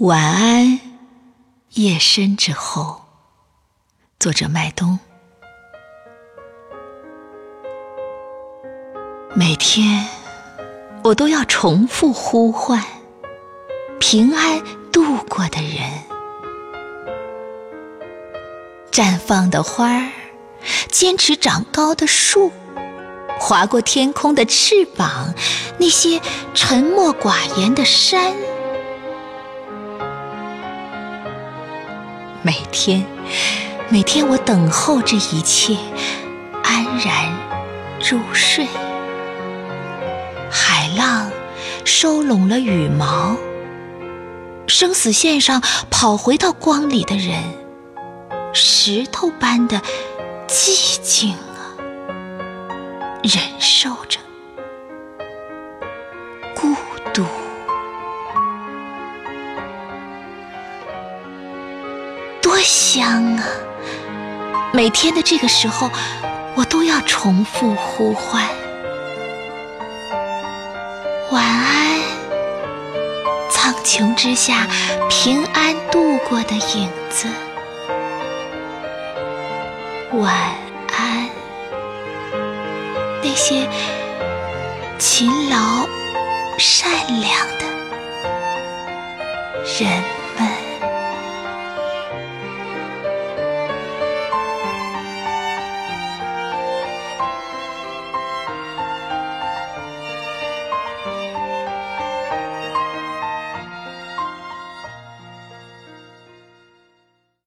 晚安，夜深之后。作者麦冬。每天我都要重复呼唤平安度过的人，绽放的花儿，坚持长高的树，划过天空的翅膀，那些沉默寡言的山。每天，每天我等候这一切安然入睡。海浪收拢了羽毛，生死线上跑回到光里的人，石头般的寂静啊，忍受着孤独。香啊！每天的这个时候，我都要重复呼唤：晚安，苍穹之下平安度过的影子；晚安，那些勤劳善良的人。